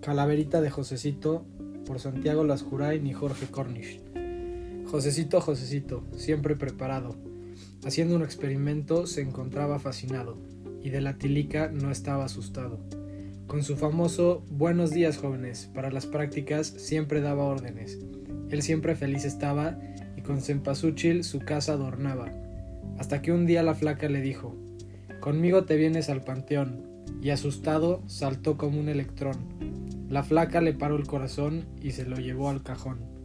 Calaverita de Josecito por Santiago Lascurain y Jorge Cornish. Josecito, Josecito, siempre preparado. Haciendo un experimento se encontraba fascinado y de la tilica no estaba asustado. Con su famoso Buenos días jóvenes para las prácticas siempre daba órdenes. Él siempre feliz estaba y con cempasúchil su casa adornaba. Hasta que un día la flaca le dijo, Conmigo te vienes al panteón, y asustado saltó como un electrón. La flaca le paró el corazón y se lo llevó al cajón.